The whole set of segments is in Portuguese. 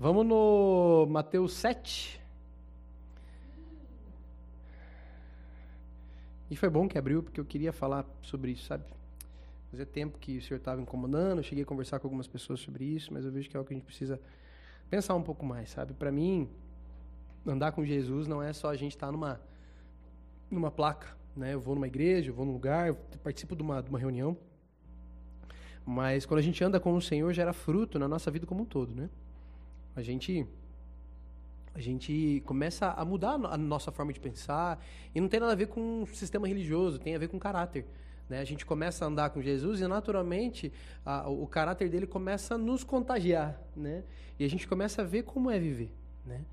Vamos no Mateus 7. E foi bom que abriu, porque eu queria falar sobre isso, sabe? Fazia tempo que o senhor estava incomodando, eu cheguei a conversar com algumas pessoas sobre isso, mas eu vejo que é algo que a gente precisa pensar um pouco mais, sabe? Para mim, andar com Jesus não é só a gente estar tá numa, numa placa, né? Eu vou numa igreja, eu vou num lugar, eu participo de uma, de uma reunião, mas quando a gente anda com o Senhor, gera fruto na nossa vida como um todo, né? A gente a gente começa a mudar a nossa forma de pensar e não tem nada a ver com um sistema religioso, tem a ver com caráter. Né? A gente começa a andar com Jesus e naturalmente a, o caráter dele começa a nos contagiar, né? E a gente começa a ver como é viver, né?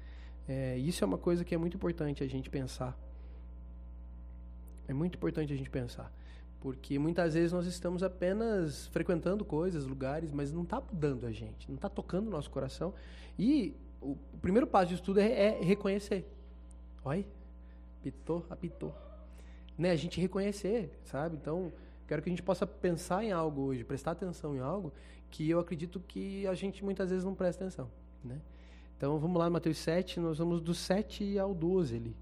É, isso é uma coisa que é muito importante a gente pensar. É muito importante a gente pensar. Porque muitas vezes nós estamos apenas frequentando coisas, lugares, mas não está mudando a gente, não está tocando o nosso coração. E o, primeiro passo disso tudo é, é reconhecer. Oi, apitou, apitou. Né, a gente reconhecer, sabe? Então, quero que a gente possa pensar em algo hoje, prestar atenção em algo que eu acredito que a gente muitas vezes não presta atenção, né? Então, vamos lá, Mateus 7, nós vamos do 7 ao 12 ali.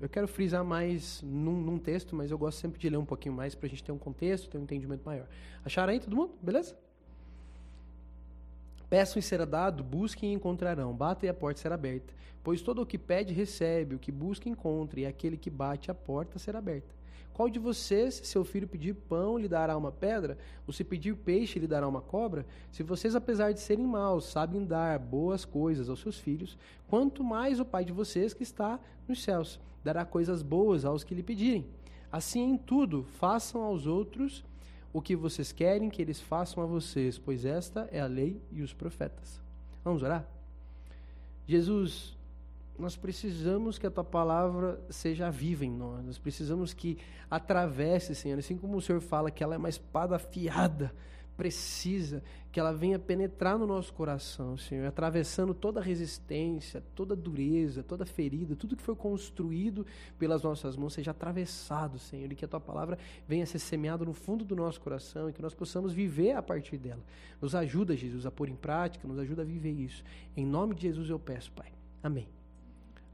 Eu quero frisar mais num, num texto, mas eu gosto sempre de ler um pouquinho mais para a gente ter um contexto, ter um entendimento maior. Acharam aí todo mundo? Beleza? Peçam e será dado, busquem e encontrarão, batem e a porta será aberta. Pois todo o que pede, recebe, o que busca, encontra, e aquele que bate, a porta será aberta. Qual de vocês, se seu filho pedir pão, lhe dará uma pedra? Ou se pedir peixe, lhe dará uma cobra? Se vocês, apesar de serem maus, sabem dar boas coisas aos seus filhos, quanto mais o Pai de vocês, que está nos céus, dará coisas boas aos que lhe pedirem. Assim, em tudo, façam aos outros o que vocês querem que eles façam a vocês, pois esta é a lei e os profetas. Vamos orar? Jesus, nós precisamos que a tua palavra seja viva em nós. Nós precisamos que atravesse, Senhor, assim como o Senhor fala que ela é uma espada afiada precisa que ela venha penetrar no nosso coração, Senhor, atravessando toda resistência, toda dureza, toda ferida, tudo que foi construído pelas nossas mãos seja atravessado, Senhor, e que a tua palavra venha ser semeada no fundo do nosso coração e que nós possamos viver a partir dela. Nos ajuda, Jesus, a pôr em prática, nos ajuda a viver isso. Em nome de Jesus eu peço, Pai. Amém.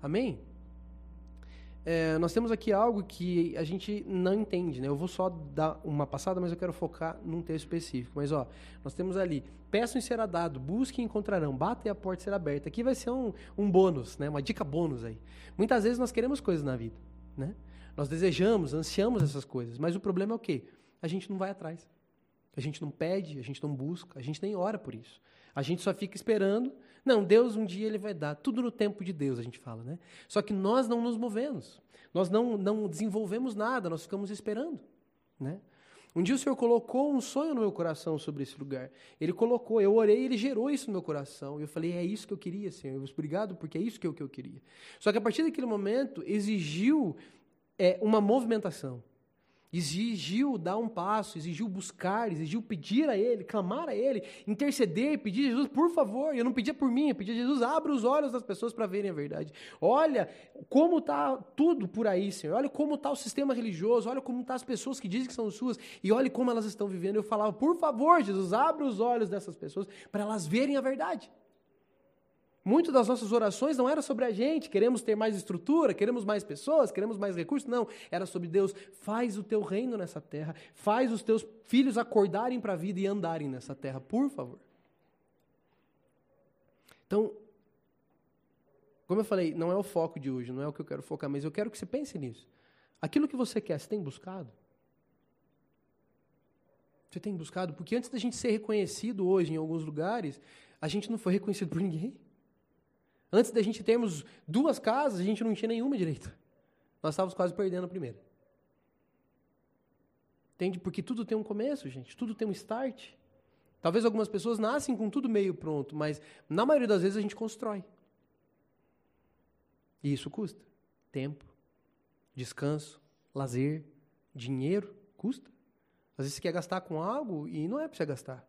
Amém. É, nós temos aqui algo que a gente não entende, né? Eu vou só dar uma passada, mas eu quero focar num texto específico. Mas, ó, nós temos ali, peçam e será dado, busquem e encontrarão, batem e a porta será aberta. Aqui vai ser um, um bônus, né? Uma dica bônus aí. Muitas vezes nós queremos coisas na vida, né? Nós desejamos, ansiamos essas coisas, mas o problema é o quê? A gente não vai atrás. A gente não pede, a gente não busca, a gente nem ora por isso. A gente só fica esperando. Não, Deus um dia ele vai dar. Tudo no tempo de Deus, a gente fala, né? Só que nós não nos movemos. Nós não, não desenvolvemos nada, nós ficamos esperando, né? Um dia o Senhor colocou um sonho no meu coração sobre esse lugar. Ele colocou, eu orei, ele gerou isso no meu coração. E eu falei, é isso que eu queria, Senhor. Obrigado, porque é isso que eu, que eu queria. Só que a partir daquele momento, exigiu é, uma movimentação exigiu dar um passo, exigiu buscar, exigiu pedir a Ele, clamar a Ele, interceder, pedir a Jesus, por favor. Eu não pedia por mim, eu pedia a Jesus, abra os olhos das pessoas para verem a verdade. Olha como está tudo por aí, Senhor. Olha como está o sistema religioso, olha como tá as pessoas que dizem que são suas, e olhe como elas estão vivendo. Eu falava, por favor, Jesus, abra os olhos dessas pessoas para elas verem a verdade. Muito das nossas orações não era sobre a gente, queremos ter mais estrutura, queremos mais pessoas, queremos mais recursos. Não, era sobre Deus. Faz o teu reino nessa terra, faz os teus filhos acordarem para a vida e andarem nessa terra, por favor. Então, como eu falei, não é o foco de hoje, não é o que eu quero focar, mas eu quero que você pense nisso. Aquilo que você quer, você tem buscado? Você tem buscado? Porque antes da gente ser reconhecido hoje em alguns lugares, a gente não foi reconhecido por ninguém. Antes da gente termos duas casas, a gente não tinha nenhuma direito. Nós estávamos quase perdendo a primeira. Entende? Porque tudo tem um começo, gente. Tudo tem um start. Talvez algumas pessoas nascem com tudo meio pronto, mas na maioria das vezes a gente constrói. E isso custa. Tempo, descanso, lazer, dinheiro, custa. Às vezes você quer gastar com algo e não é para você gastar.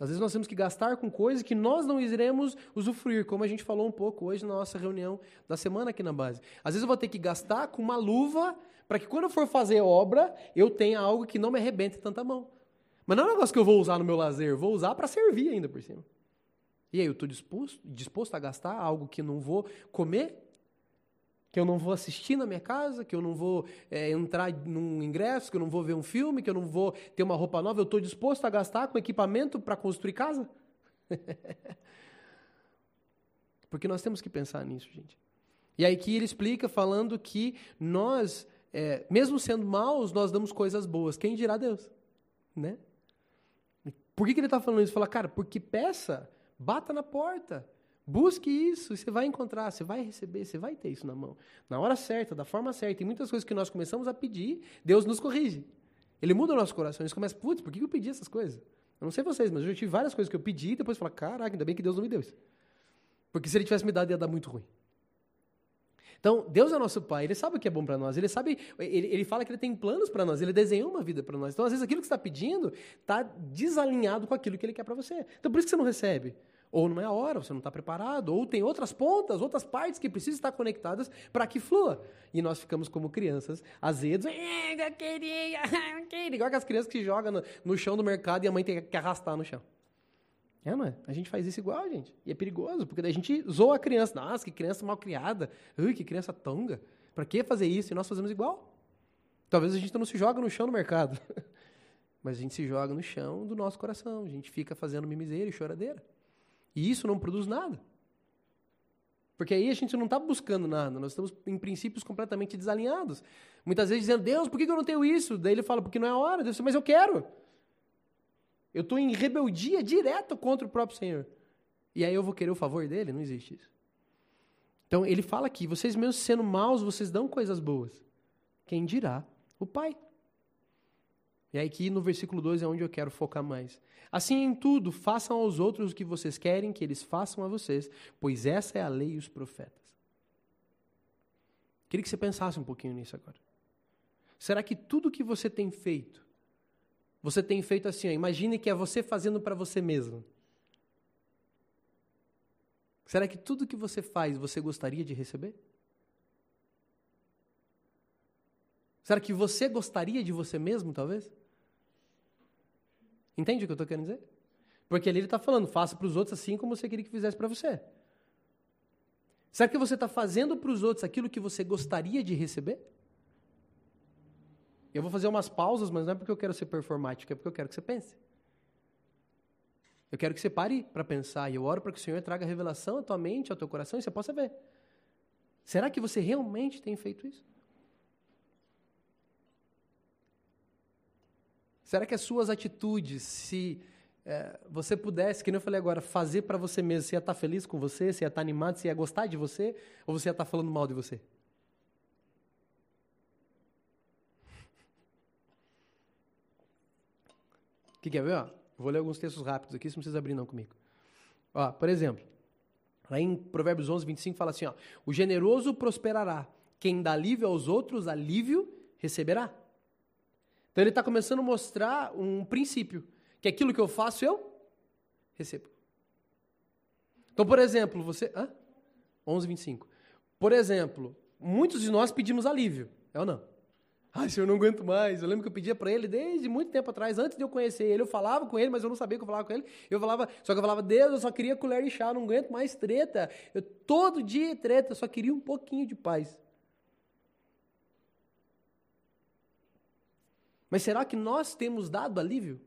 Às vezes nós temos que gastar com coisas que nós não iremos usufruir, como a gente falou um pouco hoje na nossa reunião da semana aqui na base. Às vezes eu vou ter que gastar com uma luva para que quando eu for fazer obra, eu tenha algo que não me arrebente tanta mão. Mas não é um negócio que eu vou usar no meu lazer, vou usar para servir ainda por cima. E aí, eu estou disposto, disposto a gastar algo que não vou comer? Que eu não vou assistir na minha casa? Que eu não vou é, entrar num ingresso? Que eu não vou ver um filme? Que eu não vou ter uma roupa nova? Eu estou disposto a gastar com equipamento para construir casa? Porque nós temos que pensar nisso, gente. E aí que ele explica falando que nós, é, mesmo sendo maus, nós damos coisas boas. Quem dirá Deus? Né? Por que, que ele está falando isso? Fala, cara, porque peça, bata na porta, busque isso, você vai encontrar, você vai receber, você vai ter isso na mão. Na hora certa, da forma certa. E muitas coisas que nós começamos a pedir, Deus nos corrige. Ele muda o nosso coração. Gente começa, putz, por que eu pedi essas coisas? Eu não sei vocês, mas eu já tive várias coisas que eu pedi e depois falo, caraca, ainda bem que Deus não me deu isso. Porque se ele tivesse me dado, ia dar muito ruim. Então, Deus é nosso Pai, Ele sabe o que é bom para nós, Ele sabe, ele, ele fala que Ele tem planos para nós, Ele desenhou uma vida para nós. Então, às vezes, aquilo que você está pedindo está desalinhado com aquilo que Ele quer para você. Então, por isso que você não recebe. Ou não é a hora, você não está preparado, ou tem outras pontas, outras partes que precisam estar conectadas para que flua. E nós ficamos como crianças, azedos, eu queria, eu queria. Igual aquelas crianças que jogam no, no chão do mercado e a mãe tem que arrastar no chão. É, não é? A gente faz isso igual, gente. E é perigoso, porque daí a gente zoa a criança. Nossa, que criança mal criada. Ui, que criança tonga. Para que fazer isso? E nós fazemos igual. Talvez a gente não se joga no chão do mercado. Mas a gente se joga no chão do nosso coração. A gente fica fazendo mimiseira e choradeira. E isso não produz nada. Porque aí a gente não está buscando nada, nós estamos em princípios completamente desalinhados. Muitas vezes dizendo, Deus, por que eu não tenho isso? Daí ele fala, porque não é a hora. Deus, mas eu quero. Eu estou em rebeldia direta contra o próprio Senhor. E aí eu vou querer o favor dele? Não existe isso. Então ele fala aqui: vocês mesmo sendo maus, vocês dão coisas boas. Quem dirá? O Pai. E aí aqui no versículo 2 é onde eu quero focar mais. Assim em tudo, façam aos outros o que vocês querem que eles façam a vocês, pois essa é a lei e os profetas. Queria que você pensasse um pouquinho nisso agora. Será que tudo que você tem feito você tem feito assim, ó, imagine que é você fazendo para você mesmo. Será que tudo que você faz você gostaria de receber? Será que você gostaria de você mesmo, talvez? Entende o que eu estou querendo dizer? Porque ali ele está falando, faça para os outros assim como você queria que fizesse para você. Será que você está fazendo para os outros aquilo que você gostaria de receber? Eu vou fazer umas pausas, mas não é porque eu quero ser performático, é porque eu quero que você pense. Eu quero que você pare para pensar e eu oro para que o Senhor traga revelação à tua mente, ao teu coração e você possa ver. Será que você realmente tem feito isso? Será que as suas atitudes, se é, você pudesse, que nem eu falei agora, fazer para você mesmo, você ia estar tá feliz com você, você ia estar tá animado, você ia gostar de você, ou você ia estar tá falando mal de você? que quer ver? Ó? Vou ler alguns textos rápidos aqui, você não precisa abrir não comigo. Ó, por exemplo, lá em Provérbios 11, 25 fala assim, ó, o generoso prosperará, quem dá alívio aos outros, alívio receberá. Então ele está começando a mostrar um princípio, que aquilo que eu faço, eu recebo. Então, por exemplo, você... Hã? 11, 25. Por exemplo, muitos de nós pedimos alívio, é ou não? Ai, senhor, eu não aguento mais. Eu lembro que eu pedia para ele desde muito tempo atrás, antes de eu conhecer ele. Eu falava com ele, mas eu não sabia que eu falava com ele. Eu falava, só que eu falava, Deus, eu só queria colher de chá, não aguento mais treta. Eu, todo dia treta, eu só queria um pouquinho de paz. Mas será que nós temos dado alívio?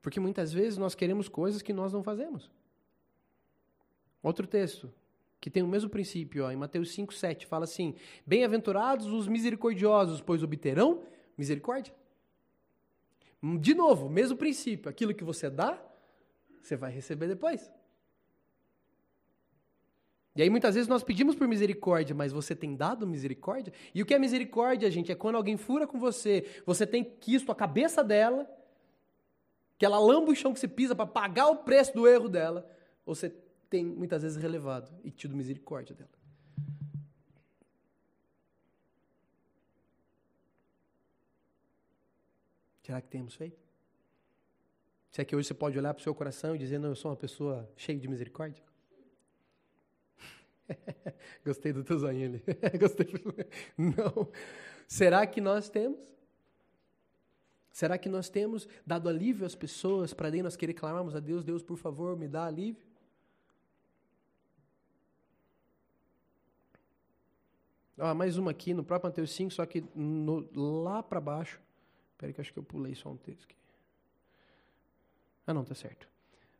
Porque muitas vezes nós queremos coisas que nós não fazemos. Outro texto, que tem o mesmo princípio, ó, em Mateus 5, 7, fala assim: Bem-aventurados os misericordiosos, pois obterão misericórdia. De novo, mesmo princípio, aquilo que você dá, você vai receber depois. E aí muitas vezes nós pedimos por misericórdia, mas você tem dado misericórdia? E o que é misericórdia, gente? É quando alguém fura com você, você tem quisto a cabeça dela, que ela lamba o chão que você pisa para pagar o preço do erro dela, você tem muitas vezes relevado e tido misericórdia dela. Será que temos feito? Será que hoje você pode olhar para o seu coração e dizer, não, eu sou uma pessoa cheia de misericórdia? Gostei do teu zoinho ali. Gostei. Não. Será que nós temos? Será que nós temos dado alívio às pessoas para daí nós querer clamarmos a Deus, Deus, por favor, me dá alívio? Ah, mais uma aqui no próprio Mateus 5, só que no, lá para baixo. Espera que acho que eu pulei só um texto aqui. Ah, não, tá certo.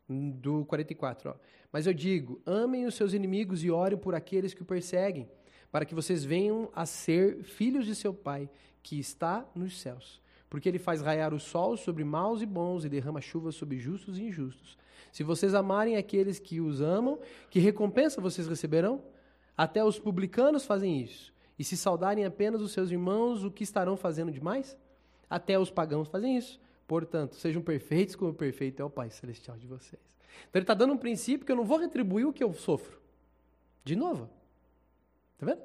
Do 44, ó. Mas eu digo: amem os seus inimigos e orem por aqueles que o perseguem, para que vocês venham a ser filhos de seu Pai, que está nos céus porque ele faz raiar o sol sobre maus e bons e derrama chuva sobre justos e injustos. Se vocês amarem aqueles que os amam, que recompensa vocês receberão? Até os publicanos fazem isso. E se saudarem apenas os seus irmãos, o que estarão fazendo demais? Até os pagãos fazem isso. Portanto, sejam perfeitos como o perfeito é o Pai Celestial de vocês. Então ele está dando um princípio que eu não vou retribuir o que eu sofro. De novo. Está vendo?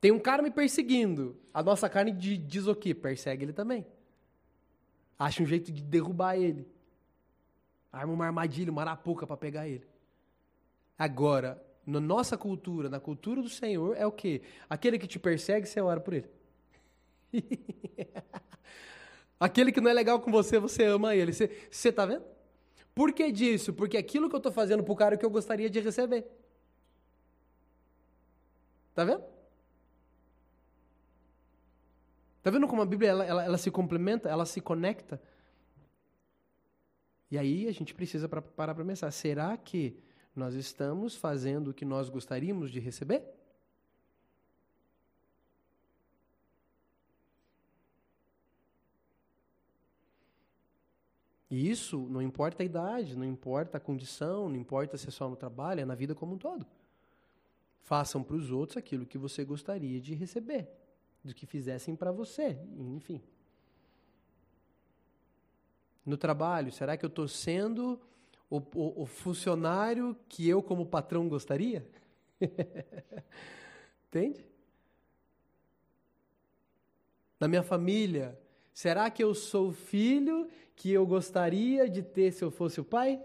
Tem um cara me perseguindo. A nossa carne diz o quê? Persegue ele também. Acha um jeito de derrubar ele. Arma uma armadilha, uma arapuca para pegar ele. Agora, na nossa cultura, na cultura do Senhor, é o quê? Aquele que te persegue, você ora por ele. Aquele que não é legal com você, você ama ele. Você, você tá vendo? Por que disso? Porque aquilo que eu estou fazendo pro cara é o que eu gostaria de receber. Tá vendo? Está vendo como a Bíblia ela, ela, ela, se complementa, ela se conecta? E aí a gente precisa pra, parar para pensar: será que nós estamos fazendo o que nós gostaríamos de receber? E isso não importa a idade, não importa a condição, não importa se é só no trabalho, é na vida como um todo. Façam para os outros aquilo que você gostaria de receber do que fizessem para você, enfim. No trabalho, será que eu estou sendo o, o, o, funcionário que eu, como patrão, gostaria? Entende? Na minha família, será que eu sou o filho que eu gostaria de ter se eu fosse o pai?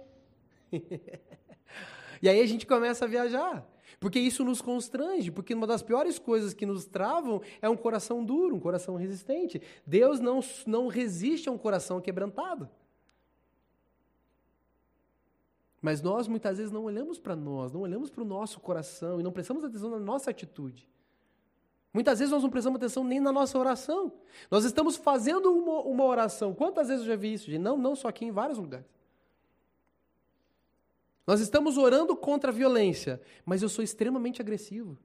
e aí a gente começa a viajar. Porque isso nos constrange, porque uma das piores coisas que nos travam é um coração duro, um coração resistente. Deus não, não resiste a um coração quebrantado. Mas nós muitas vezes não olhamos para nós, não olhamos para o nosso coração e não prestamos atenção na nossa atitude. Muitas vezes nós não prestamos atenção nem na nossa oração. Nós estamos fazendo uma, uma oração. Quantas vezes eu já vi isso? Não, não só aqui, em vários lugares. Nós estamos orando contra a violência, mas eu sou extremamente agressivo.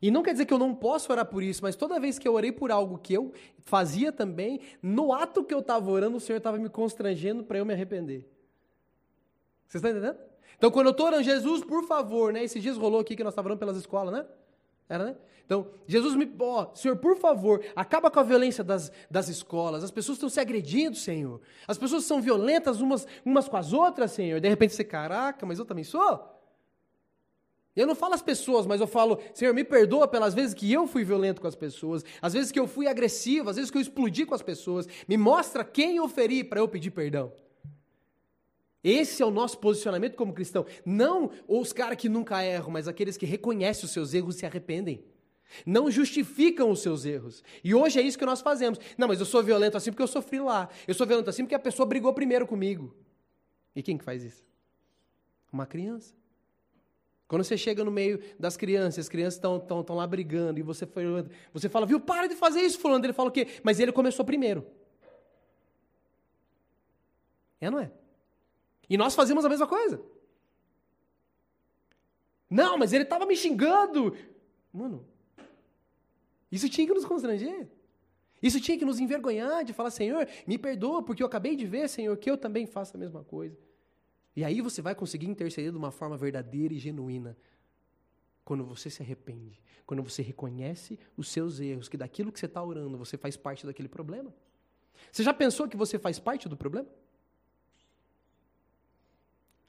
E não quer dizer que eu não posso orar por isso, mas toda vez que eu orei por algo que eu fazia também, no ato que eu estava orando, o Senhor estava me constrangendo para eu me arrepender. Vocês estão entendendo? Então, quando eu estou orando, Jesus, por favor, né? Esses dias rolou aqui que nós estávamos orando pelas escolas, né? Era, né? Então, Jesus me. Ó, oh, Senhor, por favor, acaba com a violência das, das escolas. As pessoas estão se agredindo, Senhor. As pessoas são violentas umas, umas com as outras, Senhor. De repente você, caraca, mas eu também sou? Eu não falo as pessoas, mas eu falo, Senhor, me perdoa pelas vezes que eu fui violento com as pessoas, às vezes que eu fui agressivo, às vezes que eu explodi com as pessoas. Me mostra quem eu feri para eu pedir perdão. Esse é o nosso posicionamento como cristão. Não os caras que nunca erram, mas aqueles que reconhecem os seus erros e se arrependem. Não justificam os seus erros. E hoje é isso que nós fazemos. Não, mas eu sou violento assim porque eu sofri lá. Eu sou violento assim porque a pessoa brigou primeiro comigo. E quem que faz isso? Uma criança. Quando você chega no meio das crianças, as crianças estão lá brigando, e você, foi, você fala, viu, para de fazer isso, fulano. Ele fala o quê? Mas ele começou primeiro. É, não é? E nós fazemos a mesma coisa. Não, mas ele estava me xingando. Mano, isso tinha que nos constranger. Isso tinha que nos envergonhar de falar, Senhor, me perdoa, porque eu acabei de ver, Senhor, que eu também faço a mesma coisa. E aí você vai conseguir interceder de uma forma verdadeira e genuína. Quando você se arrepende, quando você reconhece os seus erros, que daquilo que você está orando, você faz parte daquele problema. Você já pensou que você faz parte do problema?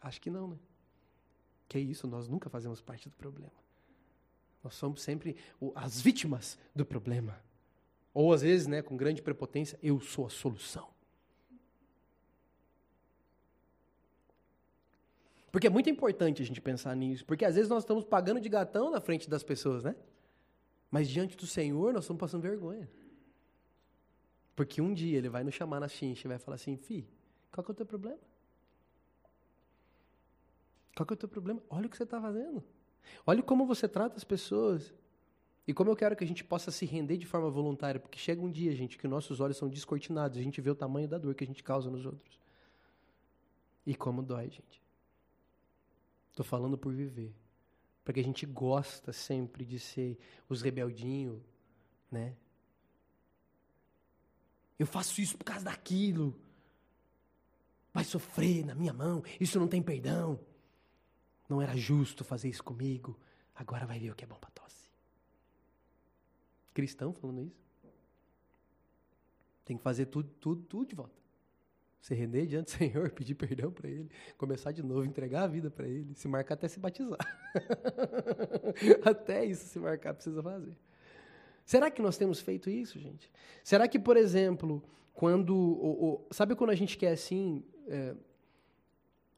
Acho que não, né? Que é isso, nós nunca fazemos parte do problema. Nós somos sempre as vítimas do problema. Ou às vezes, né, com grande prepotência, eu sou a solução. Porque é muito importante a gente pensar nisso, porque às vezes nós estamos pagando de gatão na frente das pessoas, né? Mas diante do Senhor, nós estamos passando vergonha. Porque um dia ele vai nos chamar na chincha e vai falar assim: Fi, qual que é o teu problema? Qual que é o teu problema? Olha o que você está fazendo. Olha como você trata as pessoas. E como eu quero que a gente possa se render de forma voluntária, porque chega um dia, gente, que nossos olhos são descortinados, a gente vê o tamanho da dor que a gente causa nos outros. E como dói, gente. Estou falando por viver. Porque a gente gosta sempre de ser os rebeldinhos, né? Eu faço isso por causa daquilo. Vai sofrer na minha mão, isso não tem perdão. Não era justo fazer isso comigo, agora vai ver o que é bom para tosse. Cristão falando isso. Tem que fazer tudo, tudo, tudo de volta. Se render diante do Senhor, pedir perdão para Ele, começar de novo, entregar a vida para Ele, se marcar até se batizar. até isso se marcar precisa fazer. Será que nós temos feito isso, gente? Será que, por exemplo, quando. Ou, ou, sabe quando a gente quer assim. É,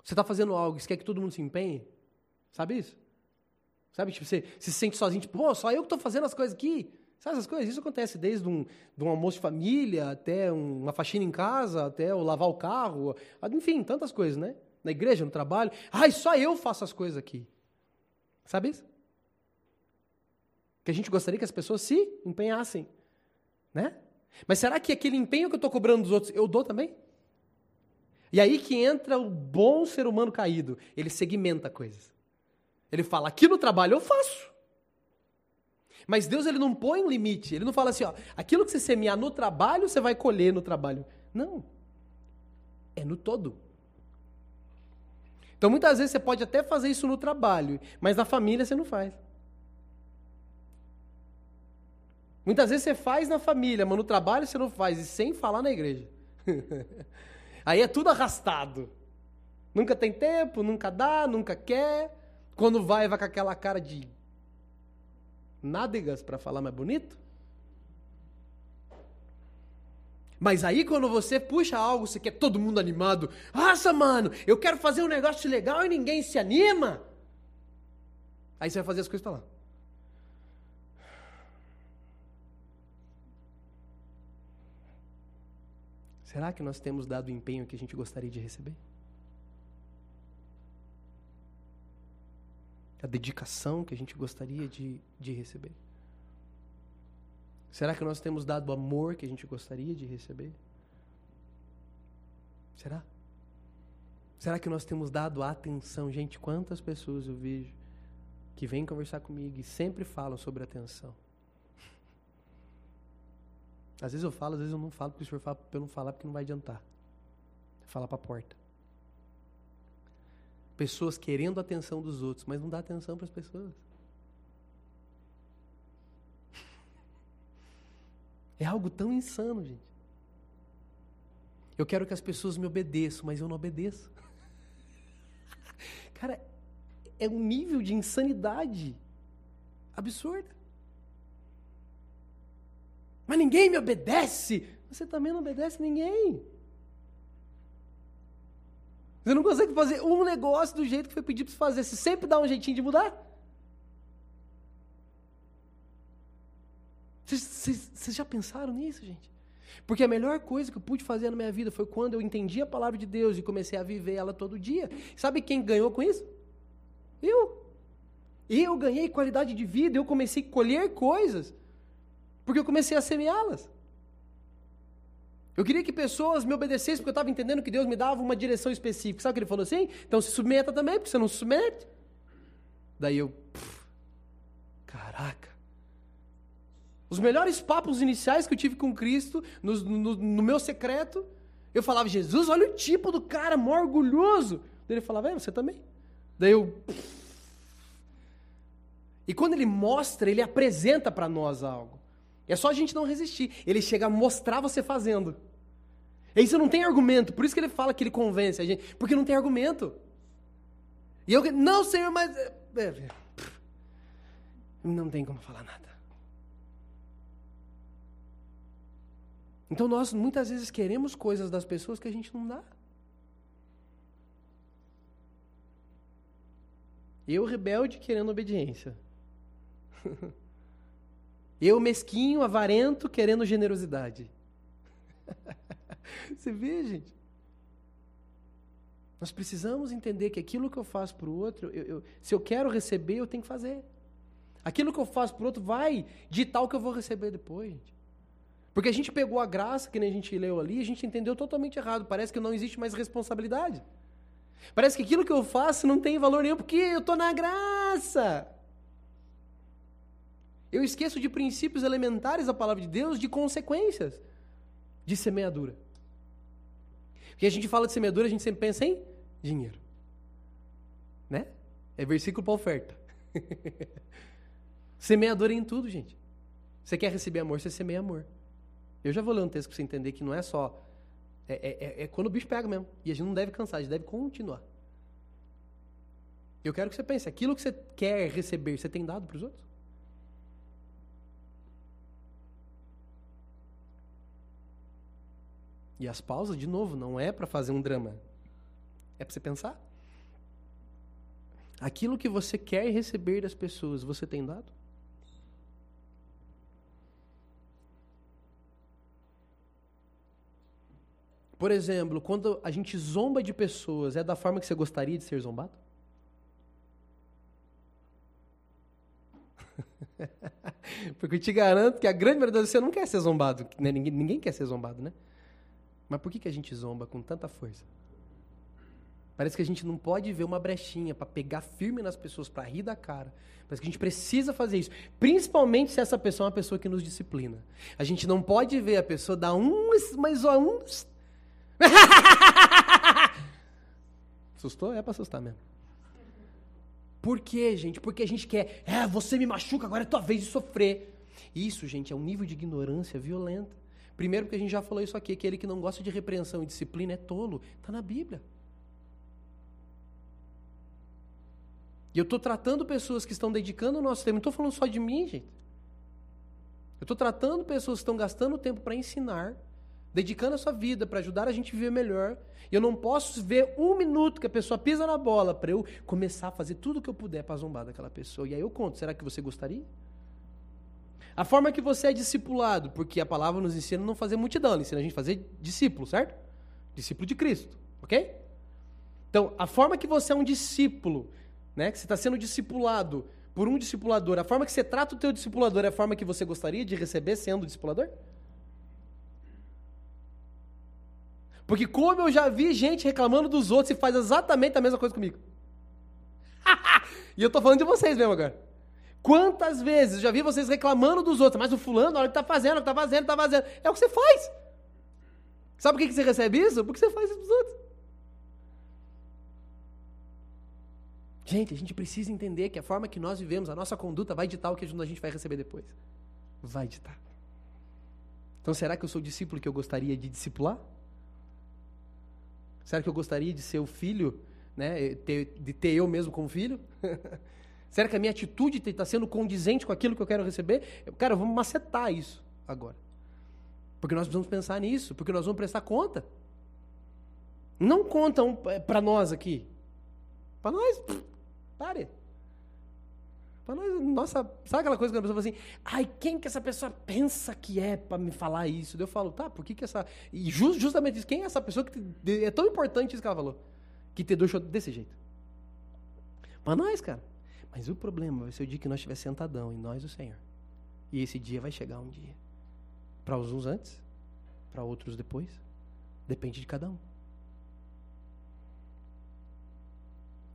você está fazendo algo, você quer que todo mundo se empenhe? Sabe isso? Sabe? Tipo, você, se sente sozinho, tipo, pô, só eu que estou fazendo as coisas aqui. Sabe essas coisas? Isso acontece desde um, de um almoço de família, até uma faxina em casa, até o lavar o carro, enfim, tantas coisas, né? Na igreja, no trabalho. Ai, só eu faço as coisas aqui. Sabe isso? Que a gente gostaria que as pessoas se empenhassem, né? Mas será que aquele empenho que eu estou cobrando dos outros, eu dou também? E aí que entra o bom ser humano caído. Ele segmenta coisas. Ele fala, aqui no trabalho eu faço. Mas Deus ele não põe um limite. Ele não fala assim, ó, aquilo que você semear no trabalho, você vai colher no trabalho. Não. É no todo. Então muitas vezes você pode até fazer isso no trabalho, mas na família você não faz. Muitas vezes você faz na família, mas no trabalho você não faz, e sem falar na igreja. Aí é tudo arrastado. Nunca tem tempo, nunca dá, nunca quer. Quando vai, vai com aquela cara de nádegas, para falar mais bonito. Mas aí quando você puxa algo, você quer todo mundo animado. Nossa, mano, eu quero fazer um negócio legal e ninguém se anima. Aí você vai fazer as coisas para lá. Será que nós temos dado o empenho que a gente gostaria de receber? A dedicação que a gente gostaria de, de receber? Será que nós temos dado o amor que a gente gostaria de receber? Será? Será que nós temos dado a atenção? Gente, quantas pessoas eu vejo que vêm conversar comigo e sempre falam sobre atenção. Às vezes eu falo, às vezes eu não falo, porque o senhor fala para eu não falar porque não vai adiantar. Falar para a porta. Pessoas querendo a atenção dos outros, mas não dá atenção para as pessoas. É algo tão insano, gente. Eu quero que as pessoas me obedeçam, mas eu não obedeço. Cara, é um nível de insanidade absurda. Mas ninguém me obedece. Você também não obedece ninguém. Você não consegue fazer um negócio do jeito que foi pedido para fazer. Você sempre dá um jeitinho de mudar. Vocês, vocês, vocês já pensaram nisso, gente? Porque a melhor coisa que eu pude fazer na minha vida foi quando eu entendi a palavra de Deus e comecei a viver ela todo dia. Sabe quem ganhou com isso? Eu. Eu ganhei qualidade de vida, eu comecei a colher coisas porque eu comecei a semeá-las. Eu queria que pessoas me obedecessem, porque eu estava entendendo que Deus me dava uma direção específica. Sabe o que ele falou assim? Então se submeta também, porque você não se submete. Daí eu. Puf, caraca. Os melhores papos iniciais que eu tive com Cristo, no, no, no meu secreto, eu falava, Jesus, olha o tipo do cara, mó orgulhoso. Daí ele falava, é, você também. Daí eu. Puf. E quando ele mostra, ele apresenta para nós algo. É só a gente não resistir. Ele chega a mostrar você fazendo. E você não tem argumento. Por isso que ele fala que ele convence a gente. Porque não tem argumento. E eu, não, Senhor, mas. É, é, não tem como falar nada. Então nós muitas vezes queremos coisas das pessoas que a gente não dá. Eu, rebelde, querendo obediência. Eu mesquinho, avarento, querendo generosidade. Você vê, gente? Nós precisamos entender que aquilo que eu faço para o outro, eu, eu, se eu quero receber, eu tenho que fazer. Aquilo que eu faço para o outro vai ditar o que eu vou receber depois, gente. Porque a gente pegou a graça, que nem a gente leu ali, a gente entendeu totalmente errado. Parece que não existe mais responsabilidade. Parece que aquilo que eu faço não tem valor nenhum, porque eu estou na graça. Eu esqueço de princípios elementares da palavra de Deus, de consequências de semeadura. Porque a gente fala de semeadura, a gente sempre pensa em dinheiro. Né? É versículo para oferta. semeadura em tudo, gente. Você quer receber amor, você semeia amor. Eu já vou ler um texto para você entender que não é só. É, é, é, é quando o bicho pega mesmo. E a gente não deve cansar, a gente deve continuar. Eu quero que você pense: aquilo que você quer receber, você tem dado para os outros? E as pausas, de novo, não é para fazer um drama. É para você pensar. Aquilo que você quer receber das pessoas, você tem dado? Por exemplo, quando a gente zomba de pessoas, é da forma que você gostaria de ser zombado? Porque eu te garanto que a grande verdade você não quer ser zombado. Né? Ninguém, ninguém quer ser zombado, né? Mas por que, que a gente zomba com tanta força? Parece que a gente não pode ver uma brechinha para pegar firme nas pessoas, para rir da cara. Parece que a gente precisa fazer isso. Principalmente se essa pessoa é uma pessoa que nos disciplina. A gente não pode ver a pessoa dar um, mas um. Assustou? É para assustar mesmo. Por quê, gente? Porque a gente quer, é, você me machuca, agora é tua vez de sofrer. Isso, gente, é um nível de ignorância violenta. Primeiro, porque a gente já falou isso aqui: aquele que não gosta de repreensão e disciplina é tolo. Está na Bíblia. E eu estou tratando pessoas que estão dedicando o nosso tempo. Não estou falando só de mim, gente. Eu estou tratando pessoas que estão gastando tempo para ensinar, dedicando a sua vida para ajudar a gente a viver melhor. E eu não posso ver um minuto que a pessoa pisa na bola para eu começar a fazer tudo o que eu puder para zombar daquela pessoa. E aí eu conto: será que você gostaria? A forma que você é discipulado, porque a palavra nos ensina a não fazer multidão, ela ensina a gente a fazer discípulo, certo? Discípulo de Cristo, ok? Então, a forma que você é um discípulo, né, que você está sendo discipulado por um discipulador, a forma que você trata o teu discipulador é a forma que você gostaria de receber sendo discipulador? Porque como eu já vi gente reclamando dos outros e faz exatamente a mesma coisa comigo. e eu tô falando de vocês mesmo agora. Quantas vezes já vi vocês reclamando dos outros, mas o fulano, olha o que está fazendo, o que está fazendo, está fazendo. É o que você faz. Sabe por que você recebe isso? Porque você faz isso dos outros. Gente, a gente precisa entender que a forma que nós vivemos, a nossa conduta vai ditar o que a gente vai receber depois. Vai ditar. Então, será que eu sou o discípulo que eu gostaria de discipular? Será que eu gostaria de ser o filho, né, de ter eu mesmo como filho? Será que a minha atitude está sendo condizente com aquilo que eu quero receber? Cara, vamos macetar isso agora. Porque nós precisamos pensar nisso, porque nós vamos prestar conta. Não contam é, para nós aqui. Para nós, pare. Para nós, nossa, sabe aquela coisa que a pessoa fala assim, ai, quem que essa pessoa pensa que é para me falar isso? Eu falo, tá, por que que essa... E just, justamente isso, quem é essa pessoa que te... é tão importante isso que ela falou? Que te deixou desse jeito. Para nós, cara. Mas o problema vai ser o dia que nós estiver sentadão em nós o Senhor. E esse dia vai chegar um dia. Para uns antes, para outros depois. Depende de cada um.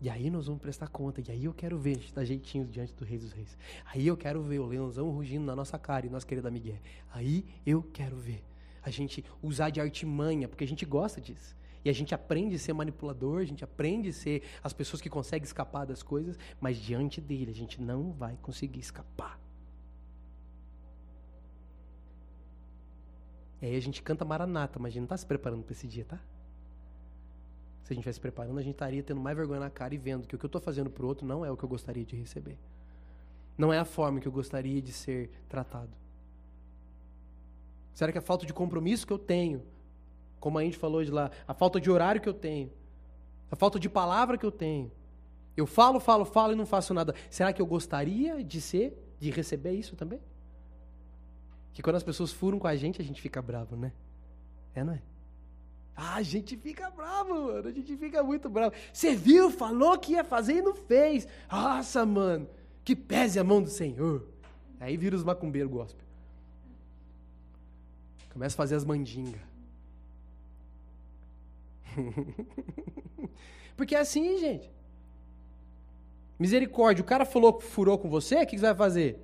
E aí nós vamos prestar conta. E aí eu quero ver a gente dar jeitinho diante do Rei dos Reis. Aí eu quero ver o leãozão rugindo na nossa cara e nossa querida Miguel. Aí eu quero ver a gente usar de artimanha, porque a gente gosta disso. E a gente aprende a ser manipulador, a gente aprende a ser as pessoas que conseguem escapar das coisas, mas diante dele a gente não vai conseguir escapar. E aí a gente canta Maranata, mas a gente não está se preparando para esse dia, tá? Se a gente estivesse se preparando, a gente estaria tendo mais vergonha na cara e vendo que o que eu estou fazendo para o outro não é o que eu gostaria de receber. Não é a forma que eu gostaria de ser tratado. Será que a falta de compromisso que eu tenho como a gente falou de lá, a falta de horário que eu tenho, a falta de palavra que eu tenho. Eu falo, falo, falo e não faço nada. Será que eu gostaria de ser, de receber isso também? Que quando as pessoas furam com a gente, a gente fica bravo, né? É, não é? Ah, a gente fica bravo, mano. A gente fica muito bravo. Você viu, falou que ia fazer e não fez. Nossa, mano. Que pese a mão do Senhor. Aí vira os macumbeiros gospel. Começa a fazer as mandingas. Porque é assim, gente. Misericórdia, o cara falou furou com você, o que você vai fazer?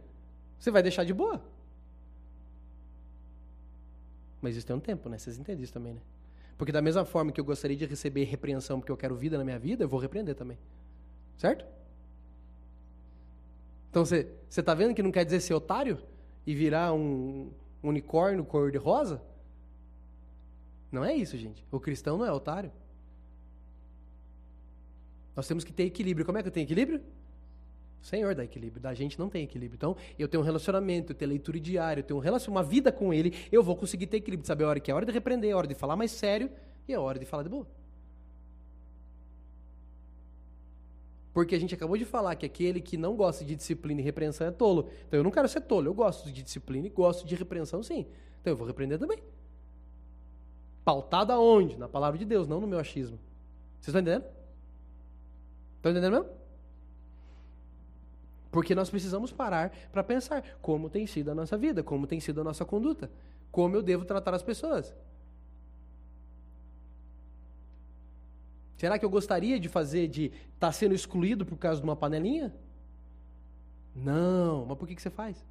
Você vai deixar de boa. Mas isso tem um tempo, né? Vocês entendem isso também, né? Porque da mesma forma que eu gostaria de receber repreensão porque eu quero vida na minha vida, eu vou repreender também. Certo? Então você está vendo que não quer dizer ser otário e virar um, unicórnio cor de rosa? Não é isso, gente. O cristão não é otário. Nós temos que ter equilíbrio. Como é que eu tenho equilíbrio? O Senhor dá equilíbrio. Da gente não tem equilíbrio. Então, eu tenho um relacionamento, eu tenho leitura diária, eu tenho um uma vida com Ele, eu vou conseguir ter equilíbrio. Saber a hora que é hora de repreender, a hora de falar mais sério e a hora de falar de boa. Porque a gente acabou de falar que aquele que não gosta de disciplina e repreensão é tolo. Então eu não quero ser tolo, eu gosto de disciplina e gosto de repreensão sim. Então eu vou repreender também. Pautado aonde? Na palavra de Deus, não no meu achismo. Vocês estão entendendo? Estão entendendo mesmo? Porque nós precisamos parar para pensar como tem sido a nossa vida, como tem sido a nossa conduta, como eu devo tratar as pessoas. Será que eu gostaria de fazer, de estar tá sendo excluído por causa de uma panelinha? Não, mas por que, que você faz?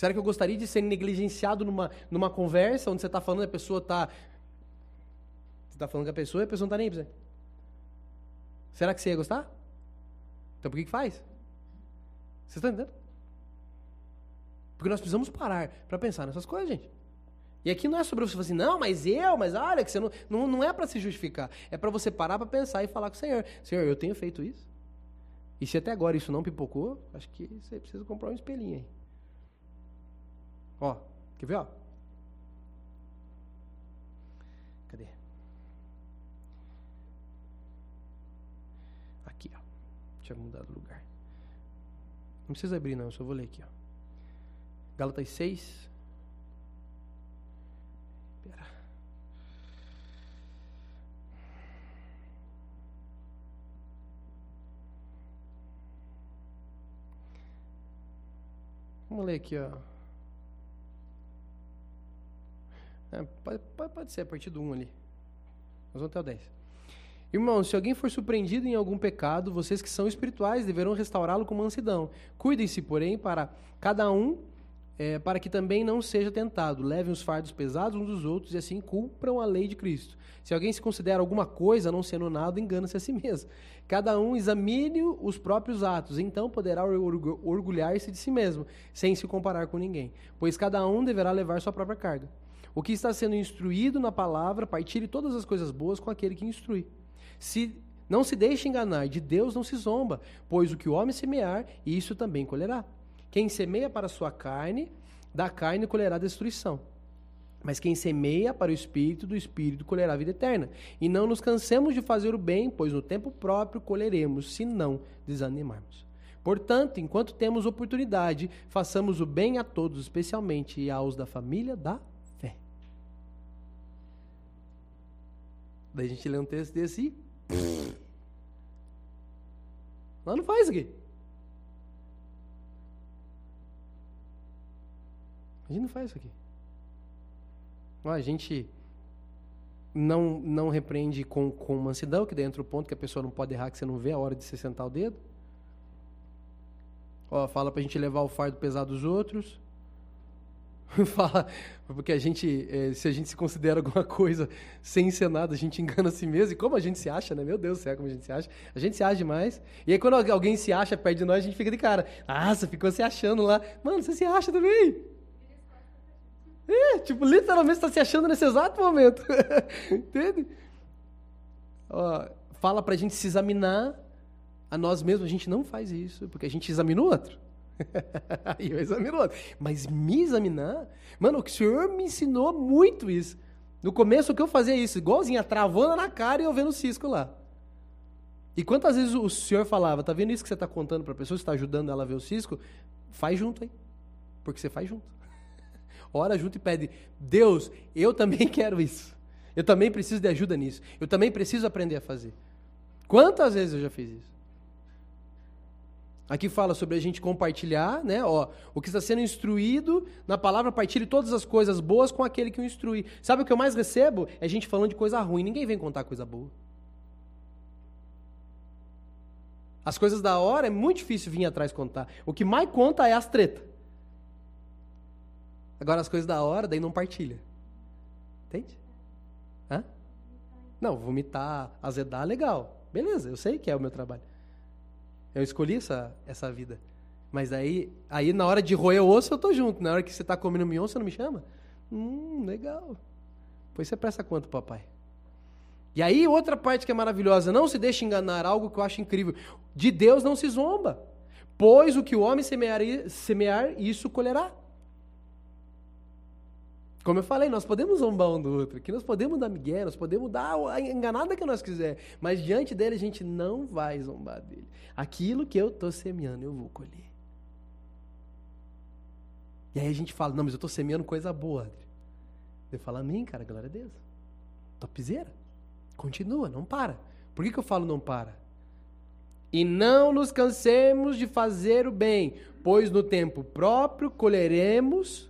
Será que eu gostaria de ser negligenciado numa, numa conversa onde você está falando e a pessoa está. Você está falando com a pessoa e a pessoa não está nem pra você? Será que você ia gostar? Então por que, que faz? Vocês estão entendendo? Porque nós precisamos parar para pensar nessas coisas, gente. E aqui não é sobre você falar assim, não, mas eu, mas olha, que você não, não, não é para se justificar. É para você parar para pensar e falar com o Senhor. Senhor, eu tenho feito isso. E se até agora isso não pipocou, acho que você precisa comprar um espelhinho aí. Ó, quer ver, ó? Cadê? Aqui, ó. Deixa eu mudar de lugar. Não precisa abrir não, eu só vou ler aqui, ó. Gálatas 6, Vamos ler aqui, ó. É, pode, pode, ser a partir do 1 ali. Nós vamos até o 10. Irmãos, se alguém for surpreendido em algum pecado, vocês que são espirituais deverão restaurá-lo com mansidão. Cuidem-se, porém, para cada um é, para que também não seja tentado. Levem os fardos pesados uns dos outros e assim cumpram a lei de Cristo. Se alguém se considera alguma coisa, não sendo nada, engana-se a si mesmo. Cada um examine os próprios atos, então poderá orgulhar-se de si mesmo, sem se comparar com ninguém. Pois cada um deverá levar sua própria carga. O que está sendo instruído na palavra, partilhe todas as coisas boas com aquele que instrui. Se não se deixe enganar, de Deus não se zomba, pois o que o homem semear, isso também colherá. Quem semeia para a sua carne, da carne colherá destruição. Mas quem semeia para o Espírito, do Espírito colherá vida eterna. E não nos cansemos de fazer o bem, pois no tempo próprio colheremos, se não desanimarmos. Portanto, enquanto temos oportunidade, façamos o bem a todos, especialmente aos da família da fé. Daí a gente lê um texto desse e. Lá não faz aqui. A gente não faz isso aqui. A gente não, não repreende com, com mansidão, que dentro do ponto que a pessoa não pode errar, que você não vê a hora de se sentar o dedo. Ó, fala pra gente levar o fardo pesado dos outros. fala, porque a gente, é, se a gente se considera alguma coisa sem ser nada, a gente engana a si mesmo. E como a gente se acha, né? Meu Deus do céu, como a gente se acha. A gente se acha demais. E aí quando alguém se acha perto de nós, a gente fica de cara. Ah, você ficou se achando lá. Mano, você se acha também. É, tipo, literalmente está se achando nesse exato momento. Entende? Ó, fala pra gente se examinar a nós mesmos. A gente não faz isso, porque a gente examina o outro. e eu examino o outro. Mas me examinar... Mano, o Senhor me ensinou muito isso. No começo, o que eu fazia isso? Igualzinho, a travando na cara e eu vendo o cisco lá. E quantas vezes o Senhor falava, tá vendo isso que você está contando para a pessoa, você está ajudando ela a ver o cisco? faz junto aí. Porque você faz junto. Ora junto e pede: Deus, eu também quero isso. Eu também preciso de ajuda nisso. Eu também preciso aprender a fazer. Quantas vezes eu já fiz isso? Aqui fala sobre a gente compartilhar, né? Ó, o que está sendo instruído na palavra, partilhe todas as coisas boas com aquele que o instrui. Sabe o que eu mais recebo? É gente falando de coisa ruim. Ninguém vem contar coisa boa. As coisas da hora é muito difícil vir atrás contar. O que mais conta é as tretas. Agora as coisas da hora, daí não partilha. Entende? Hã? Não, vomitar, azedar, legal. Beleza, eu sei que é o meu trabalho. Eu escolhi essa, essa vida. Mas aí, aí, na hora de roer o osso, eu tô junto. Na hora que você está comendo mignon, você não me chama? Hum, legal. Pois você presta quanto, papai? E aí, outra parte que é maravilhosa, não se deixe enganar, algo que eu acho incrível. De Deus não se zomba, pois o que o homem semear, semear isso colherá. Como eu falei, nós podemos zombar um do outro, que nós podemos dar migué, nós podemos dar a enganada que nós quiser, mas diante dele a gente não vai zombar dele. Aquilo que eu estou semeando, eu vou colher. E aí a gente fala, não, mas eu estou semeando coisa boa, Adri. Eu falo, amém, cara, glória a Deus. Topzera. Continua, não para. Por que, que eu falo não para? E não nos cansemos de fazer o bem, pois no tempo próprio colheremos,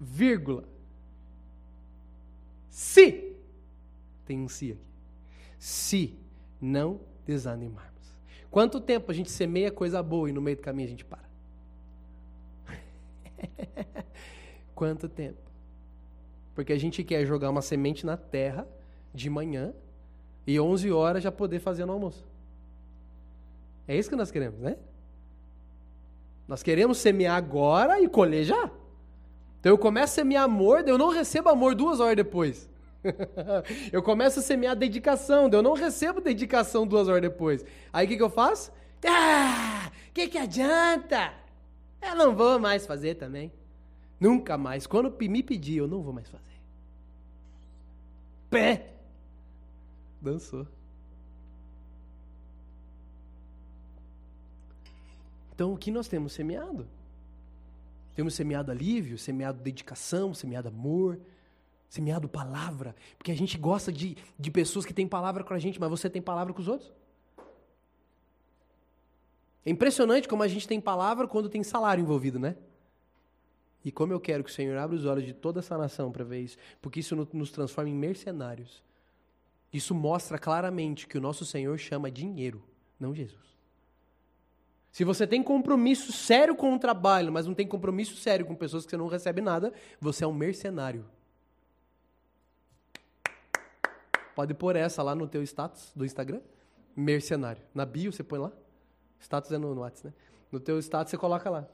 vírgula. Se, tem um se aqui, se não desanimarmos. Quanto tempo a gente semeia coisa boa e no meio do caminho a gente para? Quanto tempo? Porque a gente quer jogar uma semente na terra de manhã e 11 horas já poder fazer no almoço. É isso que nós queremos, né? Nós queremos semear agora e colher já. Então eu começo a semear amor, eu não recebo amor duas horas depois. eu começo a semear dedicação, eu não recebo dedicação duas horas depois. Aí o que, que eu faço? Ah, que que adianta? Eu não vou mais fazer também. Nunca mais. Quando me pedir, eu não vou mais fazer. Pé. Dançou. Então, o que nós temos semeado? Temos semeado alívio, semeado dedicação, semeado amor, semeado palavra. Porque a gente gosta de, de pessoas que têm palavra com a gente, mas você tem palavra com os outros? É impressionante como a gente tem palavra quando tem salário envolvido, né? E como eu quero que o Senhor abra os olhos de toda essa nação para ver isso, porque isso nos transforma em mercenários. Isso mostra claramente que o nosso Senhor chama dinheiro, não Jesus. Se você tem compromisso sério com o trabalho, mas não tem compromisso sério com pessoas que você não recebe nada, você é um mercenário. Pode pôr essa lá no teu status do Instagram. Mercenário. Na bio você põe lá. Status é no, no WhatsApp, né? No teu status você coloca lá.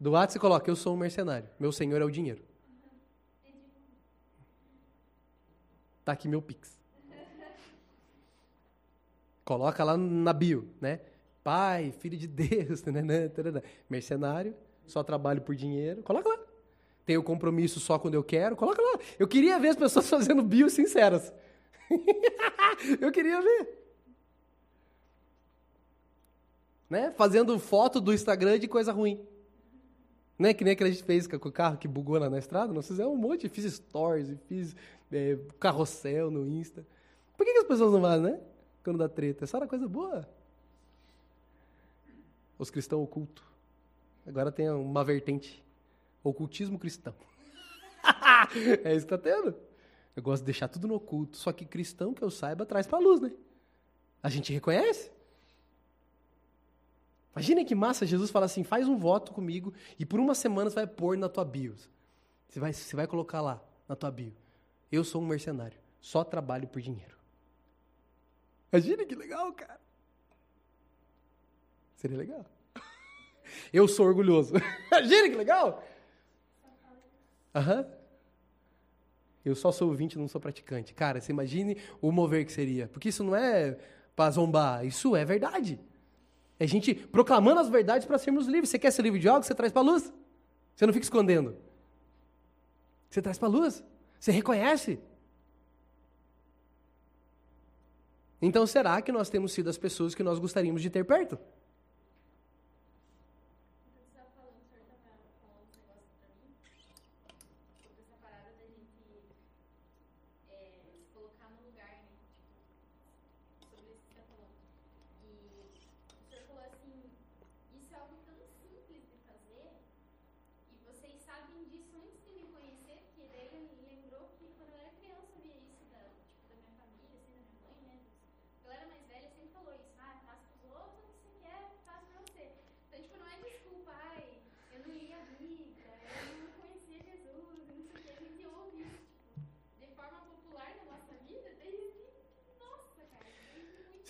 Do WhatsApp você coloca, eu sou um mercenário. Meu senhor é o dinheiro. Tá aqui meu Pix. Coloca lá na bio, né? Pai, filho de Deus, né, né, mercenário, só trabalho por dinheiro. Coloca lá. Tenho compromisso só quando eu quero. Coloca lá. Eu queria ver as pessoas fazendo bio sinceras. eu queria ver. Né? Fazendo foto do Instagram de coisa ruim. Né? Que nem aquele que a gente fez com o carro que bugou lá na estrada. Nós fizemos um monte. Fiz stories, fiz é, carrossel no Insta. Por que, que as pessoas não fazem, né? quando dá treta. Essa era coisa boa. Os cristãos ocultos. Agora tem uma vertente. Ocultismo cristão. é isso que está tendo. Eu gosto de deixar tudo no oculto. Só que cristão, que eu saiba, traz para a luz, né? A gente reconhece. Imagina que massa, Jesus fala assim, faz um voto comigo e por uma semana você vai pôr na tua bio. Você vai, você vai colocar lá, na tua bio. Eu sou um mercenário, só trabalho por dinheiro. Imagina que legal, cara. Seria legal. Eu sou orgulhoso. Imagina que legal. Uhum. Eu só sou ouvinte, não sou praticante. Cara, você imagine o mover que seria. Porque isso não é para zombar, isso é verdade. É a gente proclamando as verdades para sermos livres. Você quer ser livre de algo? Você traz para a luz. Você não fica escondendo. Você traz para a luz. Você reconhece. Então, será que nós temos sido as pessoas que nós gostaríamos de ter perto?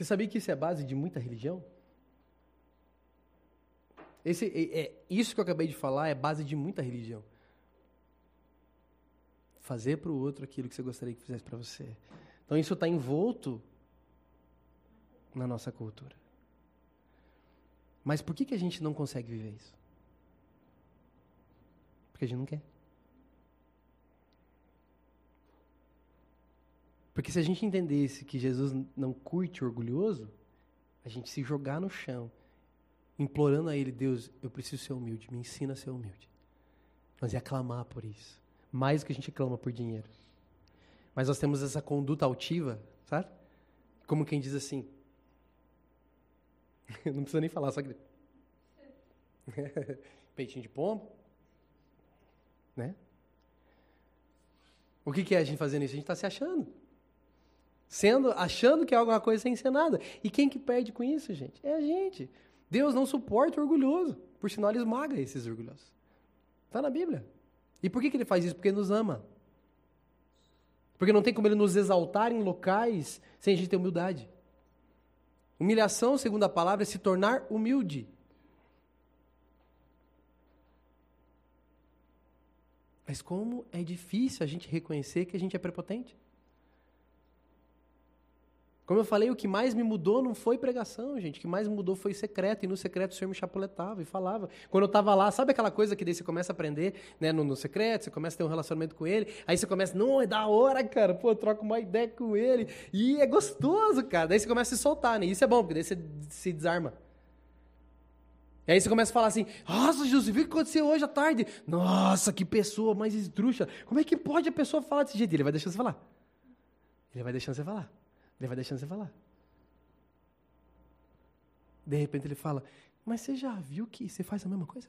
Sabia que isso é base de muita religião? Esse, é, é, isso que eu acabei de falar é base de muita religião. Fazer para o outro aquilo que você gostaria que fizesse para você. Então isso está envolto na nossa cultura. Mas por que, que a gente não consegue viver isso? Porque a gente não quer. Porque se a gente entendesse que Jesus não curte orgulhoso, a gente se jogar no chão, implorando a Ele, Deus, eu preciso ser humilde, me ensina a ser humilde. Nós ia clamar por isso. Mais do que a gente clama por dinheiro. Mas nós temos essa conduta altiva, sabe? Como quem diz assim. não precisa nem falar, só que. Peitinho de pombo. Né? O que, que é a gente fazendo isso? A gente está se achando sendo achando que é alguma coisa sem ser nada. E quem que perde com isso, gente? É a gente. Deus não suporta o orgulhoso. Por sinal, ele esmaga esses orgulhosos. Está na Bíblia. E por que, que ele faz isso? Porque ele nos ama. Porque não tem como ele nos exaltar em locais sem a gente ter humildade. Humilhação, segundo a palavra, é se tornar humilde. Mas como é difícil a gente reconhecer que a gente é prepotente. Como eu falei, o que mais me mudou não foi pregação, gente. O que mais mudou foi secreto. E no secreto o Senhor me chapuletava e falava. Quando eu estava lá, sabe aquela coisa que daí você começa a aprender né, no, no, secreto, você começa a ter um relacionamento com ele. Aí você começa, não, é da hora, cara. Pô, eu troco uma ideia com ele. E é gostoso, cara. Daí você começa a se soltar, né? Isso é bom, porque daí você se desarma. E aí você começa a falar assim, nossa, Jesus, viu o que aconteceu hoje à tarde? Nossa, que pessoa mais esdrúxula. Como é que pode a pessoa falar desse jeito? Ele vai deixando você falar. Ele vai deixando você falar. Ele vai deixando você falar. De repente ele fala: Mas você já viu que você faz a mesma coisa?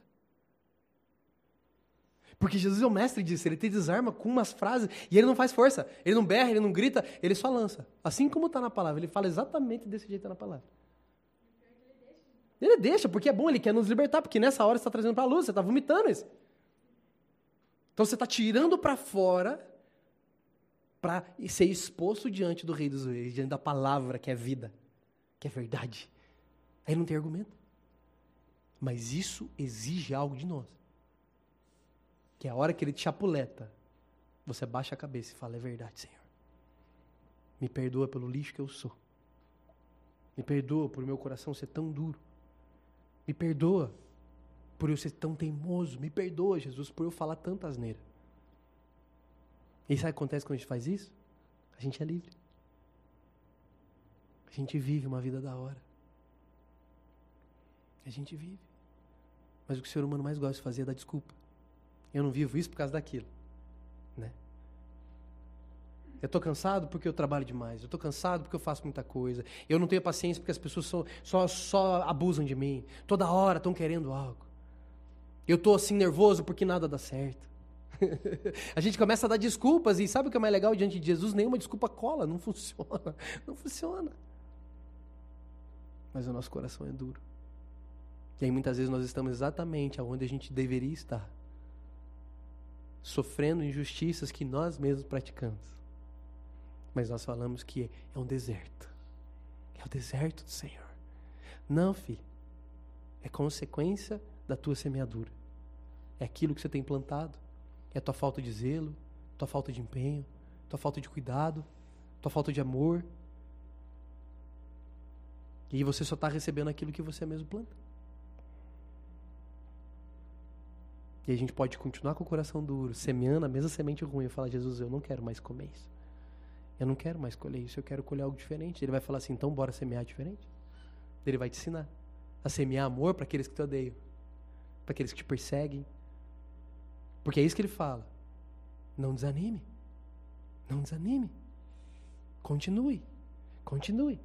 Porque Jesus é o mestre disso, ele te desarma com umas frases e ele não faz força, ele não berra, ele não grita, ele só lança. Assim como está na palavra, ele fala exatamente desse jeito na palavra. Ele deixa, porque é bom, ele quer nos libertar, porque nessa hora você está trazendo para a luz, você está vomitando isso. Então você está tirando para fora para ser exposto diante do Rei dos Reis, diante da palavra que é vida, que é verdade. Aí não tem argumento. Mas isso exige algo de nós. Que é a hora que ele te chapuleta, você baixa a cabeça e fala: É verdade, Senhor. Me perdoa pelo lixo que eu sou. Me perdoa por meu coração ser tão duro. Me perdoa por eu ser tão teimoso. Me perdoa, Jesus, por eu falar tanta asneira. E sabe o que acontece quando a gente faz isso? A gente é livre. A gente vive uma vida da hora. A gente vive. Mas o que o ser humano mais gosta de fazer é dar desculpa. Eu não vivo isso por causa daquilo. Né? Eu estou cansado porque eu trabalho demais. Eu estou cansado porque eu faço muita coisa. Eu não tenho paciência porque as pessoas só, só, só abusam de mim. Toda hora estão querendo algo. Eu estou assim nervoso porque nada dá certo. a gente começa a dar desculpas e sabe o que é mais legal diante de Jesus? Nenhuma desculpa cola, não funciona. Não funciona. Mas o nosso coração é duro. E aí muitas vezes nós estamos exatamente onde a gente deveria estar. Sofrendo injustiças que nós mesmos praticamos. Mas nós falamos que é um deserto. É o deserto do Senhor. Não, filho. É consequência da tua semeadura. É aquilo que você tem plantado. É a tua falta de zelo, tua falta de empenho, tua falta de cuidado, tua falta de amor. E você só está recebendo aquilo que você mesmo planta. E a gente pode continuar com o coração duro, semeando a mesma semente ruim e falar: Jesus, eu não quero mais comer isso. Eu não quero mais colher isso, eu quero colher algo diferente. Ele vai falar assim: então bora semear diferente. Ele vai te ensinar a semear amor para aqueles que te odeiam, para aqueles que te perseguem, porque é isso que ele fala. Não desanime. Não desanime. Continue. Continue.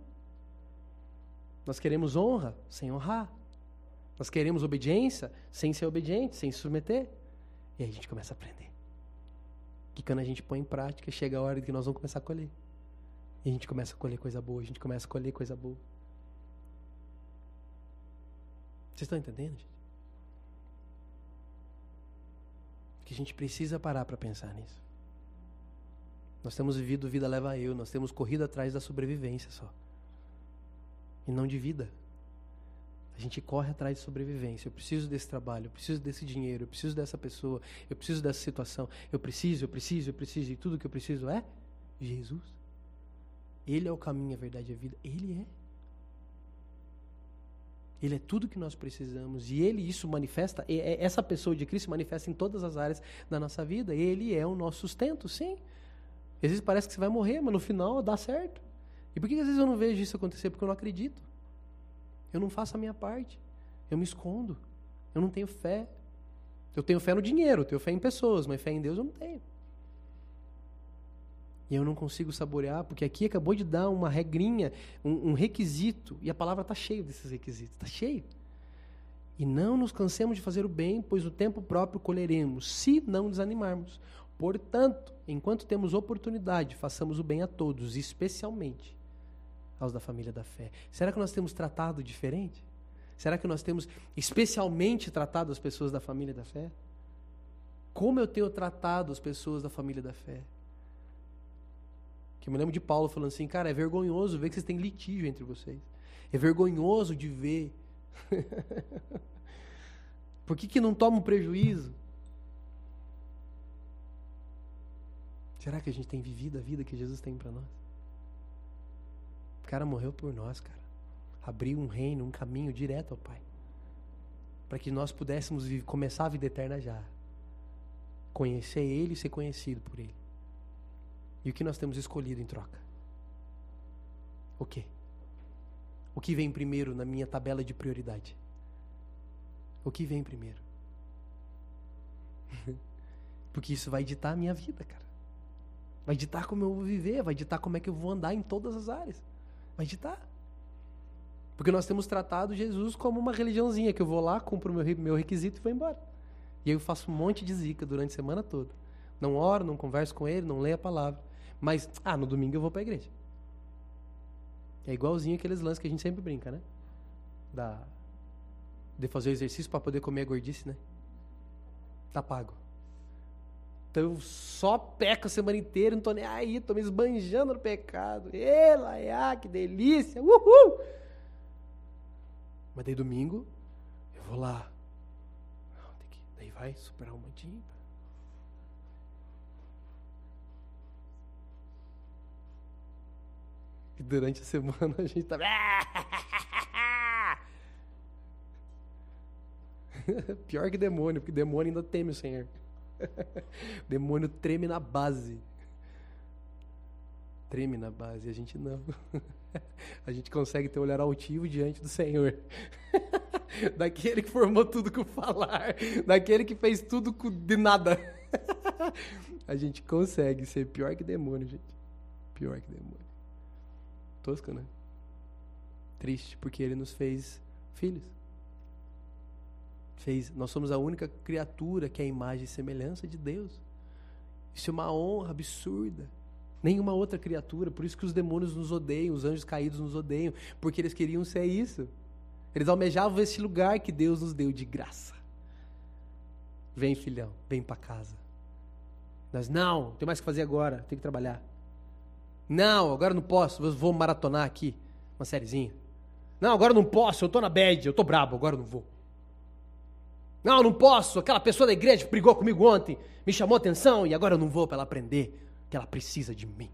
Nós queremos honra sem honrar. Nós queremos obediência sem ser obediente, sem se submeter. E aí a gente começa a aprender. Que quando a gente põe em prática, chega a hora que nós vamos começar a colher. E a gente começa a colher coisa boa, a gente começa a colher coisa boa. Vocês estão entendendo, gente? Que a gente precisa parar para pensar nisso. Nós temos vivido vida leva eu, nós temos corrido atrás da sobrevivência só. e não de vida. A gente corre atrás de sobrevivência. Eu preciso desse trabalho, eu preciso desse dinheiro, eu preciso dessa pessoa, eu preciso dessa situação. Eu preciso, eu preciso, eu preciso, e tudo que eu preciso é Jesus. Ele é o caminho, a verdade e a vida. Ele é. Ele é tudo que nós precisamos. E ele, isso manifesta, essa pessoa de Cristo manifesta em todas as áreas da nossa vida. Ele é o nosso sustento, sim. Às vezes parece que você vai morrer, mas no final dá certo. E por que às vezes eu não vejo isso acontecer? Porque eu não acredito. Eu não faço a minha parte. Eu me escondo. Eu não tenho fé. Eu tenho fé no dinheiro, eu tenho fé em pessoas, mas fé em Deus eu não tenho. E eu não consigo saborear, porque aqui acabou de dar uma regrinha, um, um requisito, e a palavra está cheia desses requisitos, está cheio. E não nos cansemos de fazer o bem, pois o tempo próprio colheremos, se não desanimarmos. Portanto, enquanto temos oportunidade, façamos o bem a todos, especialmente aos da família da fé. Será que nós temos tratado diferente? Será que nós temos especialmente tratado as pessoas da família da fé? Como eu tenho tratado as pessoas da família da fé? Que eu me lembro de Paulo falando assim, cara, é vergonhoso ver que vocês têm litígio entre vocês. É vergonhoso de ver. Por que, que não toma um prejuízo? Será que a gente tem vivido a vida que Jesus tem para nós? O cara morreu por nós, cara. Abriu um reino, um caminho direto ao Pai. Para que nós pudéssemos começar a vida eterna já. Conhecer Ele e ser conhecido por Ele. E o que nós temos escolhido em troca? O quê? O que vem primeiro na minha tabela de prioridade? O que vem primeiro? Porque isso vai ditar a minha vida, cara. Vai ditar como eu vou viver, vai ditar como é que eu vou andar em todas as áreas. Vai ditar. Porque nós temos tratado Jesus como uma religiãozinha, que eu vou lá, cumpro o meu, meu requisito e vou embora. E aí eu faço um monte de zica durante a semana toda. Não oro, não converso com ele, não leio a palavra. Mas, ah, no domingo eu vou para a igreja. É igualzinho aqueles lances que a gente sempre brinca, né? Da, de fazer o exercício para poder comer a gordice, né? Tá pago. Então eu só peco a semana inteira, não tô nem aí, tô me esbanjando no pecado. Ela, ah, que delícia! Uhul! Mas daí domingo, eu vou lá. Não, que, daí vai superar um montinho. E durante a semana a gente tá. Pior que demônio, porque demônio ainda teme o Senhor. demônio treme na base. Treme na base, a gente não. a gente consegue ter um olhar altivo diante do Senhor. daquele que formou tudo com falar, daquele que fez tudo com de nada. a gente consegue ser pior que demônio, gente. Pior que demônio. Tosco, né? Triste, porque ele nos fez filhos fez. Nós somos a única criatura que é a imagem e semelhança de Deus. Isso é uma honra absurda. Nenhuma outra criatura, por isso que os demônios nos odeiam, os anjos caídos nos odeiam, porque eles queriam ser isso. Eles almejavam esse lugar que Deus nos deu de graça. Vem, filhão, vem para casa. Nós, não, tem mais que fazer agora, tem que trabalhar. Não, agora não posso, vou maratonar aqui, uma sériezinha. Não, agora não posso, eu tô na bad, eu tô brabo, agora não vou. Não, não posso. Aquela pessoa da igreja brigou comigo ontem me chamou atenção e agora eu não vou para ela aprender que ela precisa de mim.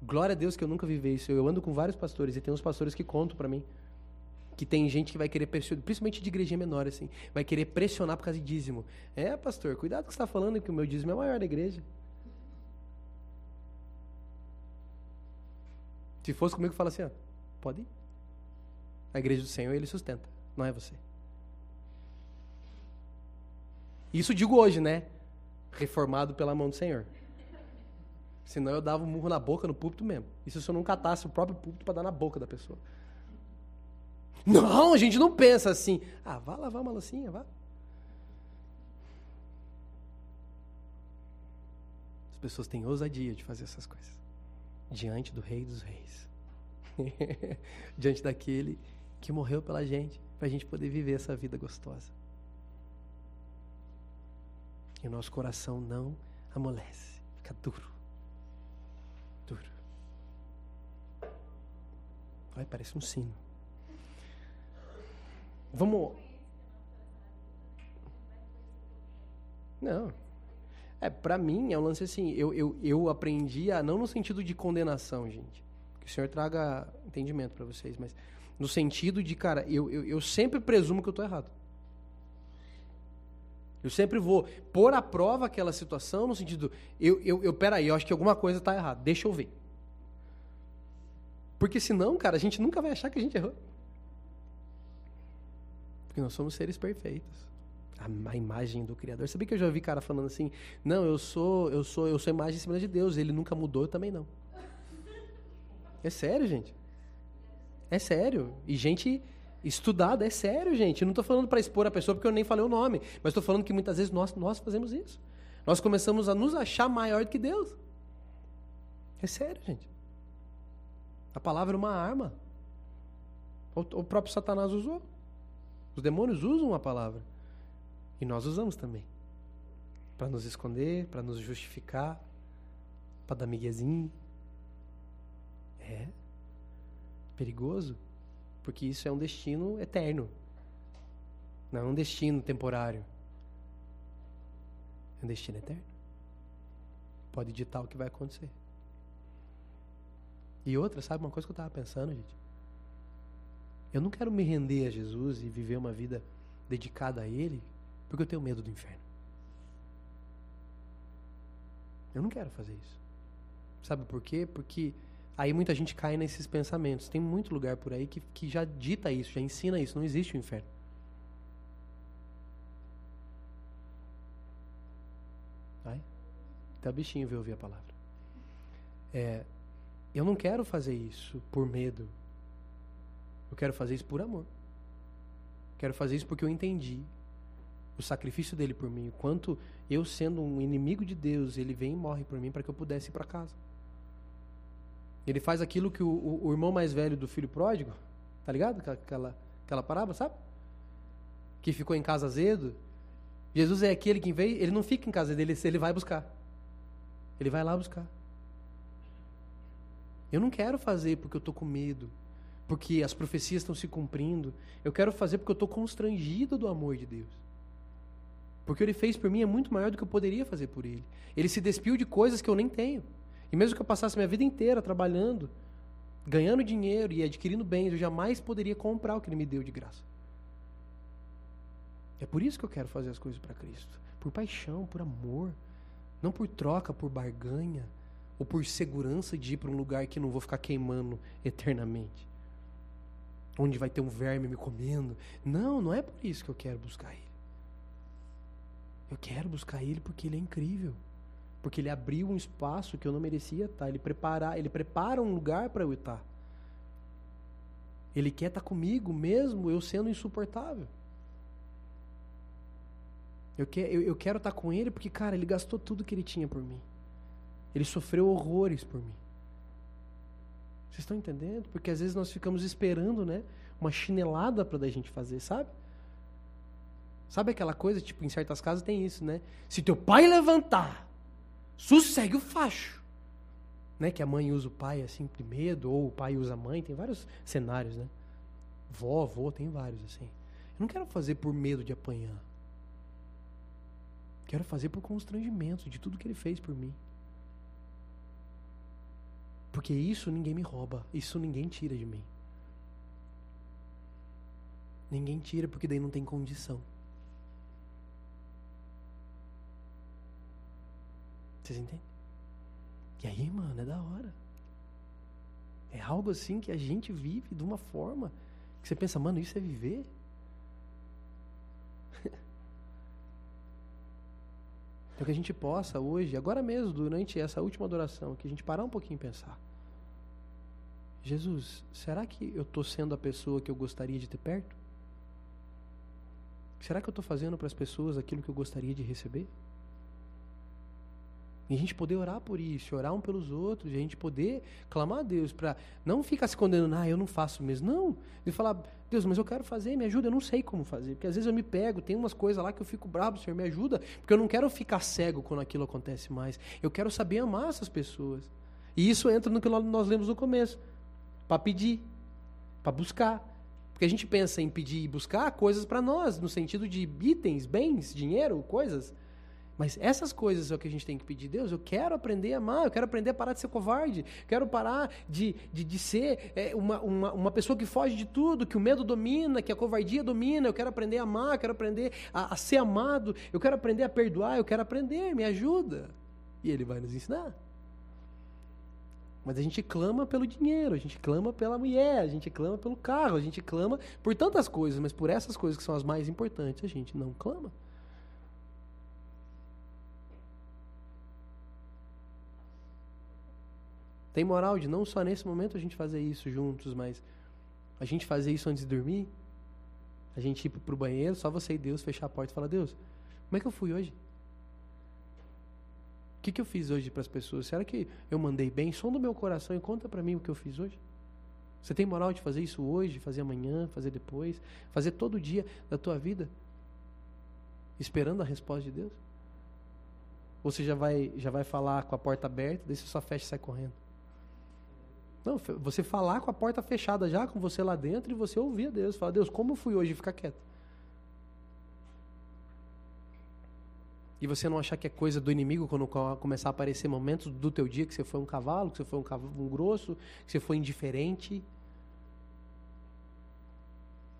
Glória a Deus que eu nunca vivi isso. Eu ando com vários pastores e tem uns pastores que contam para mim que tem gente que vai querer pressionar, principalmente de igrejinha menor assim, vai querer pressionar por causa de dízimo. É, pastor, cuidado que você está falando que o meu dízimo é maior da igreja. Se fosse comigo, fala assim, ó, pode ir. A igreja do Senhor ele sustenta, não é você. Isso digo hoje, né? Reformado pela mão do Senhor. Senão eu dava um murro na boca no púlpito mesmo. Isso se eu não catasse o próprio púlpito para dar na boca da pessoa. Não, a gente não pensa assim. Ah, vá lavar uma loucinha, vá. As pessoas têm ousadia de fazer essas coisas. Diante do Rei dos Reis. Diante daquele que morreu pela gente, para a gente poder viver essa vida gostosa. E o nosso coração não amolece, fica duro. Duro. Ai, parece um sino. Vamos. Não. É, pra mim é um lance assim, eu, eu, eu aprendi a, não no sentido de condenação, gente. Que o Senhor traga entendimento para vocês, mas no sentido de, cara, eu, eu, eu sempre presumo que eu tô errado. Eu sempre vou pôr à prova aquela situação no sentido, eu, eu, eu peraí, eu acho que alguma coisa está errada, deixa eu ver. Porque senão, cara, a gente nunca vai achar que a gente errou. Porque nós somos seres perfeitos. A, a, imagem do Criador. Sabia que eu já ouvi cara falando assim: "Não, eu sou, eu sou, eu sou imagem em cima de Deus, ele nunca mudou, eu também não". É sério, gente. É sério. E gente estudada, é sério, gente. Eu não estou falando para expor a pessoa porque eu nem falei o nome, mas estou falando que muitas vezes nós, nós fazemos isso. Nós começamos a nos achar maior do que Deus. É sério, gente. A palavra é uma arma. O, o próprio Satanás usou. Os demônios usam a palavra. E nós usamos também. Para nos esconder, para nos justificar, para dar miguezinho. É. Perigoso. Porque isso é um destino eterno. Não é um destino temporário. É um destino eterno. Pode ditar o que vai acontecer. E outra, sabe uma coisa que eu estava pensando, gente? Eu não quero me render a Jesus e viver uma vida dedicada a Ele porque eu tenho medo do inferno. Eu não quero fazer isso. Sabe por quê? Porque aí muita gente cai nesses pensamentos. Tem muito lugar por aí que, que já dita isso, já ensina isso. Não existe o inferno. Vai? Até o bichinho veio ouvir a palavra. É, eu não quero fazer isso por medo. Eu quero fazer isso por amor. Quero fazer isso porque eu entendi o sacrifício dele por mim, o quanto eu sendo um inimigo de Deus, ele vem e morre por mim para que eu pudesse ir para casa. Ele faz aquilo que o, o, o, irmão mais velho do filho pródigo, tá ligado? Aquela, aquela parábola, sabe? Que ficou em casa azedo. Jesus é aquele que veio, ele não fica em casa dele, ele vai buscar. Ele vai lá buscar. Eu não quero fazer porque eu estou com medo, porque as profecias estão se cumprindo. Eu quero fazer porque eu estou constrangido do amor de Deus. Porque o que ele fez por mim é muito maior do que eu poderia fazer por ele. Ele se despiu de coisas que eu nem tenho. E mesmo que eu passasse minha vida inteira trabalhando, ganhando dinheiro e adquirindo bens, eu jamais poderia comprar o que ele me deu de graça. É por isso que eu quero fazer as coisas para Cristo. Por paixão, por amor. Não por troca, por barganha ou por segurança de ir para um lugar que não vou ficar queimando eternamente. Onde vai ter um verme me comendo. Não, não é por isso que eu quero buscar Ele. Eu quero buscar Ele porque Ele é incrível. Porque Ele abriu um espaço que eu não merecia estar. Ele, prepara, ele prepara um lugar para eu estar. Ele quer estar comigo mesmo eu sendo insuportável. Eu, quer, eu, eu quero estar com Ele porque, cara, Ele gastou tudo que Ele tinha por mim. Ele sofreu horrores por mim. Vocês estão entendendo? Porque às vezes nós ficamos esperando, né? Uma chinelada para a gente fazer, sabe? Sabe aquela coisa, tipo, em certas casas tem isso, né? Se teu pai levantar, sossegue o facho. Né? Que a mãe usa o pai assim primeiro, ou o pai usa a mãe, tem vários cenários, né? Vó, avô, tem vários assim. Eu não quero fazer por medo de apanhar. Quero fazer por constrangimento de tudo que ele fez por mim. Porque isso ninguém me rouba, isso ninguém tira de mim. Ninguém tira porque daí não tem condição. Vocês entendem? E aí, mano, é da hora. É algo assim que a gente vive de uma forma que você pensa, mano, isso é viver? Então que a gente possa hoje, agora mesmo, durante essa última adoração, que a gente parar um pouquinho e pensar. Jesus, será que eu estou sendo a pessoa que eu gostaria de ter perto? Será que eu estou fazendo para as pessoas aquilo que eu gostaria de receber? E a gente poder orar por isso, orar um pelos outros, e a gente poder clamar a Deus para não ficar se condenando, ah, eu não faço mesmo. Não, de falar, Deus, mas eu quero fazer, me ajuda, eu não sei como fazer. Porque às vezes eu me pego, tem umas coisas lá que eu fico bravo, Senhor, me ajuda, porque eu não quero ficar cego quando aquilo acontece mais. Eu quero saber amar essas pessoas. E isso entra no que nós lemos no começo, para pedir. para buscar. Porque a gente pensa em pedir e buscar coisas para nós, no sentido de itens, bens, dinheiro, coisas. Mas essas coisas é o que a gente tem que pedir. Deus, eu quero aprender a amar, eu quero aprender a parar de ser covarde, quero parar de, de, de ser é, uma, uma, uma pessoa que foge de tudo, que o medo domina, que a covardia domina, eu quero aprender a amar, eu quero aprender a, a ser amado, eu quero aprender a perdoar, eu quero aprender, me ajuda. E Ele vai nos ensinar. Mas a gente clama pelo dinheiro, a gente clama pela mulher, a gente clama pelo carro, a gente clama por tantas coisas, mas por essas coisas que são as mais importantes, a gente não clama. Tem moral de não só nesse momento a gente fazer isso juntos, mas a gente fazer isso antes de dormir? A gente ir pro banheiro, só você e Deus, fechar a porta e falar: Deus, como é que eu fui hoje? O que, que eu fiz hoje para as pessoas? Será que eu mandei bem? Som do meu coração e conta para mim o que eu fiz hoje. Você tem moral de fazer isso hoje, fazer amanhã, fazer depois, fazer todo dia da tua vida, esperando a resposta de Deus? Ou você já vai, já vai falar com a porta aberta, daí você só fecha e sai correndo? Não, você falar com a porta fechada já, com você lá dentro, e você ouvir a Deus. Falar, Deus, como fui hoje? Ficar quieto. E você não achar que é coisa do inimigo quando começar a aparecer momentos do teu dia que você foi um cavalo, que você foi um, cavalo, um grosso, que você foi indiferente.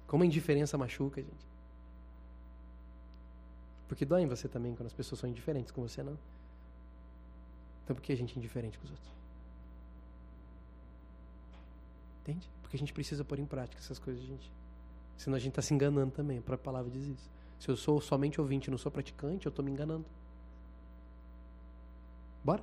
Como a indiferença machuca, gente. Porque dói em você também quando as pessoas são indiferentes com você, não? Então por que a gente é indiferente com os outros? Entende? Porque a gente precisa pôr em prática essas coisas, gente. Senão a gente está se enganando também. A própria palavra diz isso. Se eu sou somente ouvinte e não sou praticante, eu estou me enganando. Bora?